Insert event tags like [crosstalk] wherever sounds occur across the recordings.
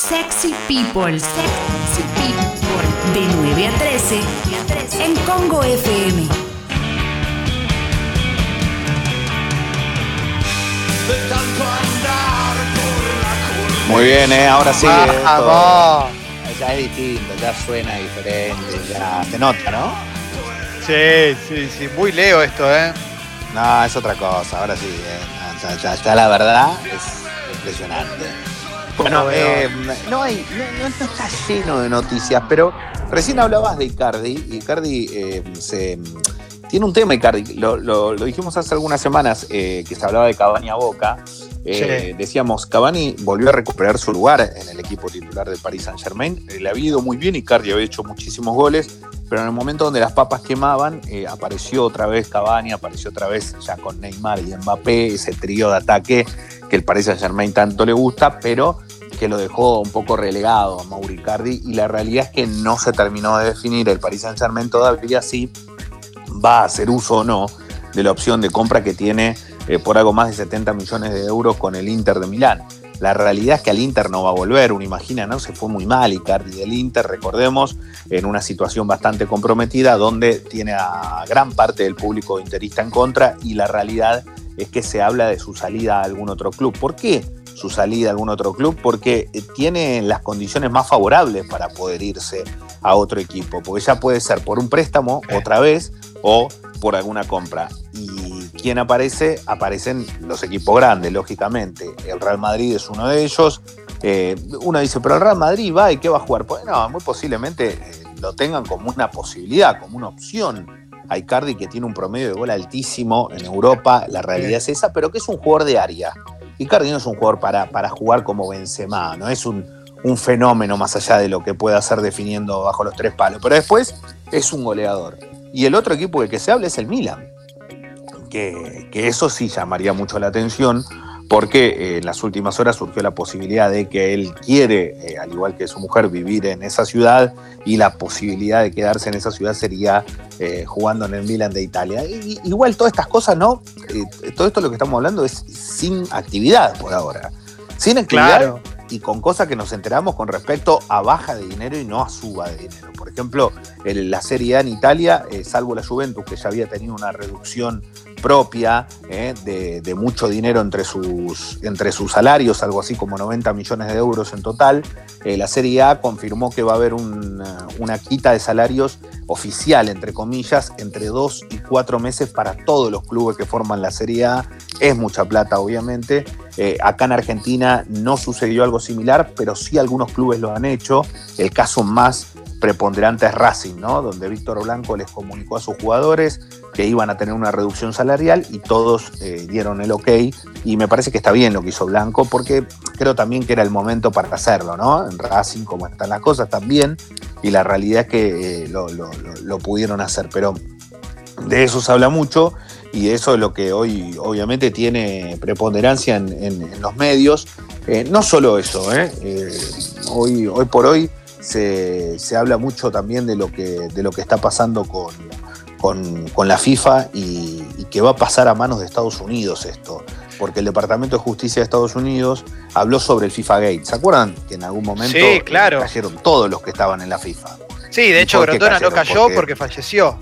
Sexy People, Sexy People, de 9 a 13 en Congo FM. Muy bien, ¿eh? ahora sí. Eh, Vamos. ya es distinto, ya suena diferente, ya se nota, ¿no? Sí, sí, sí. Muy leo esto, ¿eh? No, es otra cosa, ahora sí. eh, no, ya, ya- ya la verdad es impresionante. Bueno, eh, no, hay, no, no- está lleno de noticias, pero recién hablabas de Icardi, Icardi eh, se, tiene un tema, Icardi, lo, lo- lo dijimos hace algunas semanas eh, que se hablaba de Cavani a Boca. Eh, Sí. Decíamos, Cavani volvió a recuperar su lugar en el equipo titular del Paris Saint Germain. le había ido muy bien, Icardi había hecho muchísimos goles, pero en el momento donde las papas quemaban, eh, apareció otra vez Cavani, apareció otra vez ya con Neymar y Mbappé, ese trío de ataque que el Paris Saint Germain tanto le gusta, pero que lo dejó un poco relegado a Mauri Icardi y la realidad es que no se terminó de definir. El Paris Saint Germain todavía sí va a hacer uso o no de la opción de compra que tiene eh, por algo más de 70 millones de euros con el Inter de Milán. La realidad es que al Inter no va a volver, uno imagina, ¿no? Se fue muy mal Icardi del Inter, recordemos, en una situación bastante comprometida donde tiene a gran parte del público interista en contra y la realidad es que se habla de su salida a algún otro club. ¿Por qué su salida a algún otro club? Porque eh, tiene las condiciones más favorables para poder irse a otro equipo, porque ya puede ser por un préstamo otra vez o por alguna compra. Y quien aparece, aparecen los equipos grandes, lógicamente. El Real Madrid es uno de ellos. Eh, uno dice, pero el Real Madrid va y qué va a jugar. Pues no, muy posiblemente eh, lo tengan como una posibilidad, como una opción. A Icardi que tiene un promedio de gol altísimo en Europa, la realidad es esa, pero que es un jugador de área. Icardi no es un jugador para, para jugar como Benzema, no es un, un fenómeno más allá de lo que pueda hacer definiendo bajo los tres palos, pero después es un goleador. Y el otro equipo del que se habla es el Milan, que, que eso sí llamaría mucho la atención, porque eh, en las últimas horas surgió la posibilidad de que él quiere, eh, al igual que su mujer, vivir en esa ciudad y la posibilidad de quedarse en esa ciudad sería eh, jugando en el Milan de Italia. Y- igual todas estas cosas, ¿no? Todo esto lo que estamos hablando es sin actividad por ahora. Sin actividad Claro. y con cosas que nos enteramos con respecto a baja de dinero y no a suba de dinero. Por ejemplo, en la Serie A en Italia, salvo la Juventus, que ya había tenido una reducción propia eh, de, mucho dinero entre sus, entre sus salarios, algo así como 90 millones de euros en total, eh, la Serie A confirmó que va a haber una, una quita de salarios oficial, entre comillas, entre dos y cuatro meses para todos los clubes que forman la Serie A. Es mucha plata, obviamente. Eh, acá en Argentina no sucedió algo similar, pero sí algunos clubes lo han hecho. El caso más preponderante es Racing, ¿no? Donde Víctor Blanco les comunicó a sus jugadores que iban a tener una reducción salarial y todos eh, dieron el ok. Y me parece que está bien lo que hizo Blanco, porque creo también que era el momento para hacerlo, ¿no? En Racing, como están las cosas, también. Y la realidad es que eh, lo, pudieron hacer. Pero de eso se habla mucho y eso es lo que hoy obviamente tiene preponderancia en, los medios. Eh, no solo eso, ¿eh? Hoy por hoy se, se habla mucho también de lo que, de lo que está pasando con, con- con la FIFA y, y que va a pasar a manos de Estados Unidos esto. Porque el Departamento de Justicia de Estados Unidos habló sobre el FIFA Gate. ¿Se acuerdan que en algún momento Sí, claro. cayeron todos los que estaban en la FIFA? Sí, de ¿Y hecho, Grondona no cayó Porque- porque falleció.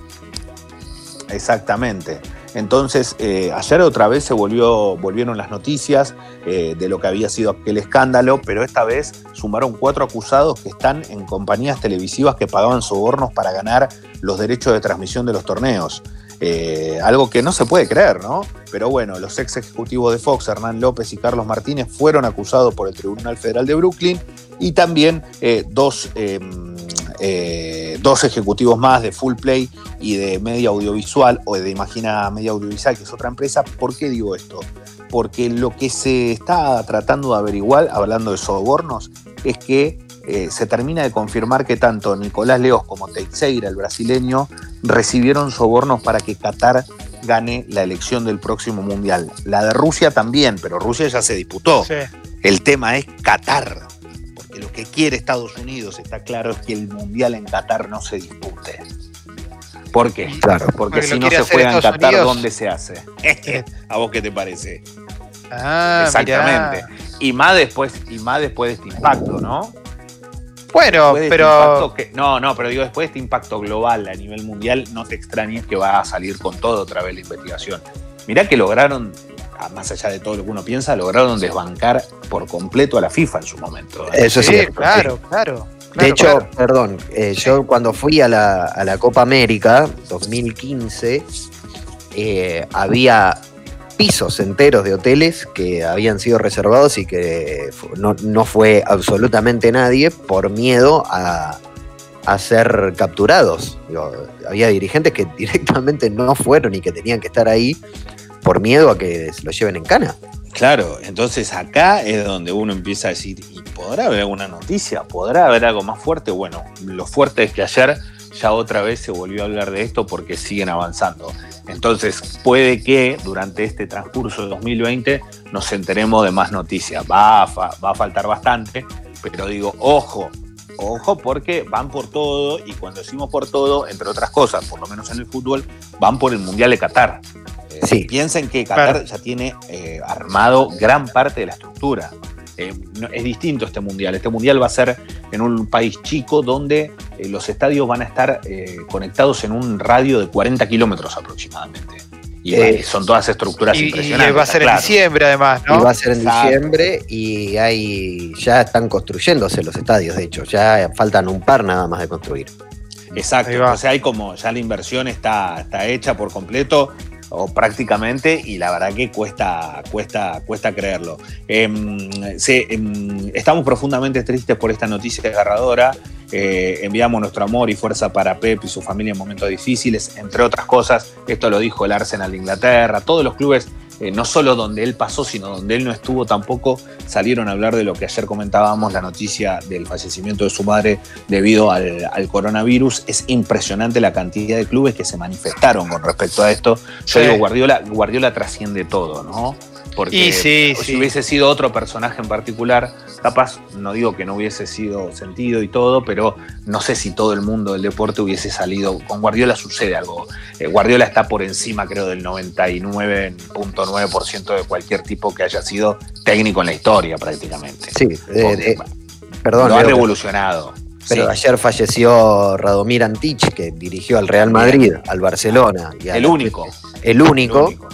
Exactamente. Entonces, eh, ayer otra vez se volvió, volvieron las noticias eh, de lo que había sido aquel escándalo, pero esta vez sumaron cuatro acusados que están en compañías televisivas que pagaban sobornos para ganar los derechos de transmisión de los torneos. Eh, algo que no se puede creer, ¿no? Pero bueno, los ex ejecutivos de Fox, Hernán López y Carlos Martínez, fueron acusados por el Tribunal Federal de Brooklyn y también dos, eh, eh, dos ejecutivos más de Full Play y de Media Audiovisual o de Imagina Media Audiovisual, que es otra empresa. ¿Por qué digo esto? Porque lo que se está tratando de averiguar, hablando de sobornos, es que eh, se termina de confirmar que tanto Nicolás Leos como Teixeira, el brasileño, recibieron sobornos para que Qatar gane la elección del próximo mundial. La de Rusia también, pero Rusia ya se disputó. Sí. El tema es Qatar, lo que quiere Estados Unidos, está claro, es que el mundial en Qatar no se dispute. ¿Por qué? Claro. Porque Porque si no se juega en Qatar, Unidos. ¿dónde se hace? [laughs] ¿A vos qué te parece? Ah, Exactamente. Y más después, y más después de este impacto, ¿no? Bueno, de este pero. que- no, no, pero digo, después de este impacto global a nivel mundial, no te extrañes que va a salir con todo otra vez la investigación. Mirá que lograron, más allá de todo lo que uno piensa, lograron desbancar por completo a la FIFA en su momento. ¿eh? Eso es sí, cierto, claro, claro. De claro, hecho, claro. perdón, eh, yo cuando fui a la, a la Copa América 2015, eh, había pisos enteros de hoteles que habían sido reservados y que no, no fue absolutamente nadie por miedo a, a ser capturados. Digo, había dirigentes que [laughs] directamente no fueron y que tenían que estar ahí por miedo a que se los lleven en cana. Claro, entonces acá es donde uno empieza a decir, ¿y podrá haber alguna noticia? ¿Podrá haber algo más fuerte? Bueno, lo fuerte es que ayer ya otra vez se volvió a hablar de esto porque siguen avanzando. Entonces puede que durante este transcurso de 2020 nos enteremos de más noticias. Va a faltar bastante, pero digo, ojo, ojo porque van por todo y cuando decimos por todo, entre otras cosas, por lo menos en el fútbol, van por el Mundial de Qatar. Eh, Sí. Piensen que Qatar Claro. ya tiene eh, armado gran parte de la estructura. Eh, no- es distinto este mundial. Este mundial va a ser en un país chico donde eh, los estadios van a estar eh, conectados en un radio de 40 kilómetros aproximadamente. Y Eh, son todas estructuras Y, y impresionantes. va a ser claro. en diciembre, además, Y va a ser en Exacto. diciembre y hay, ya están construyéndose los estadios, de hecho, ya faltan un par nada más de construir. Exacto. O sea, hay como ya la inversión está, está hecha por completo o prácticamente y la verdad que cuesta, cuesta, cuesta creerlo. Em, estamos profundamente tristes por esta noticia desgarradora. Eh, enviamos nuestro amor y fuerza para Pep y su familia en momentos difíciles, entre otras cosas. Esto lo dijo el Arsenal de Inglaterra. Todos los clubes, eh, no solo donde él pasó, sino donde él no estuvo tampoco, salieron a hablar de lo que ayer comentábamos, la noticia del fallecimiento de su madre debido al, al coronavirus. Es impresionante la cantidad de clubes que se manifestaron con respecto a esto. Yo Sí. digo, Guardiola, Guardiola trasciende todo, ¿no? Porque sí, si hubiese sido otro personaje en particular, capaz, no digo que no hubiese sido sentido y todo, pero no sé si todo el mundo del deporte hubiese salido. Con Guardiola sucede algo. Eh, Guardiola está por encima, creo, del 99.9% de cualquier tipo que haya sido técnico en la historia, prácticamente. Sí, eh, Porque, eh, perdón, lo ha revolucionado. pero Sí. ayer falleció Radomir Antich, que dirigió al Real Madrid, al Barcelona. y al El único. El único. El único.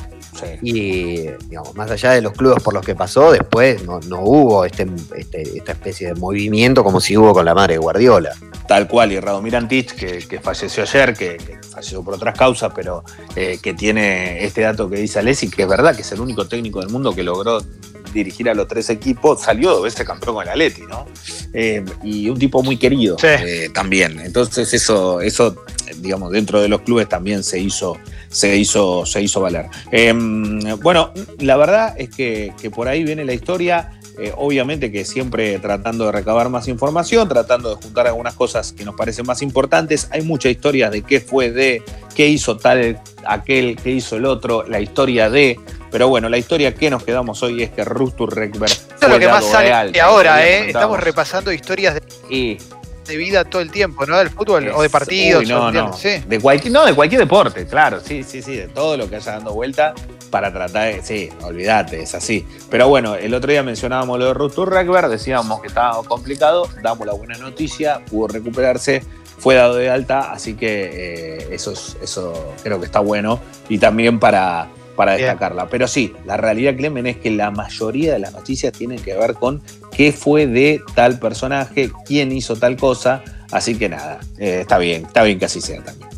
Sí. Y digamos, más allá de los clubes por los que pasó, después no, no hubo este, este- esta especie de movimiento como si hubo con la madre de Guardiola. Tal cual, y Radomir Antich, que, que falleció ayer, que, que falleció por otras causas, pero eh, que tiene este dato que dice Alessi, que es verdad que es el único técnico del mundo que logró dirigir a los tres equipos, salió dos veces campeón con el Atleti, ¿no? Eh, y un tipo muy querido Sí. eh, también. Entonces eso, eso, digamos, dentro de los clubes también se hizo, se hizo, se hizo valer. Eh, bueno, la verdad es que, que por ahí viene la historia. Eh, obviamente que siempre tratando de recabar más información, tratando de juntar algunas cosas que nos parecen más importantes. Hay muchas historias de qué fue de, qué hizo tal, aquel, qué hizo el otro, la historia de. Pero bueno, la historia que nos quedamos hoy es que Rustur Rekberg Eso es lo que más sale ahora, ¿eh? Estamos repasando repasando historias de, y de vida todo el tiempo, ¿no? Del fútbol o de partidos. Uy, no, o- no. Sí. De cualquier, no, de cualquier deporte, claro, sí, sí, sí, de todo lo que haya dando vuelta para tratar de. Sí, olvídate, es así. Pero bueno, el otro día mencionábamos lo de Rustur Rekberg, decíamos que estaba complicado, damos la buena noticia, pudo recuperarse, fue dado de alta, así que eh, eso, es- eso creo que está bueno y también para, para Bien. destacarla. Pero sí, la realidad, Clemen, es que la mayoría de las noticias tienen que ver con qué fue de tal personaje, quién hizo tal cosa. Así que nada, eh, está bien, está bien que así sea también.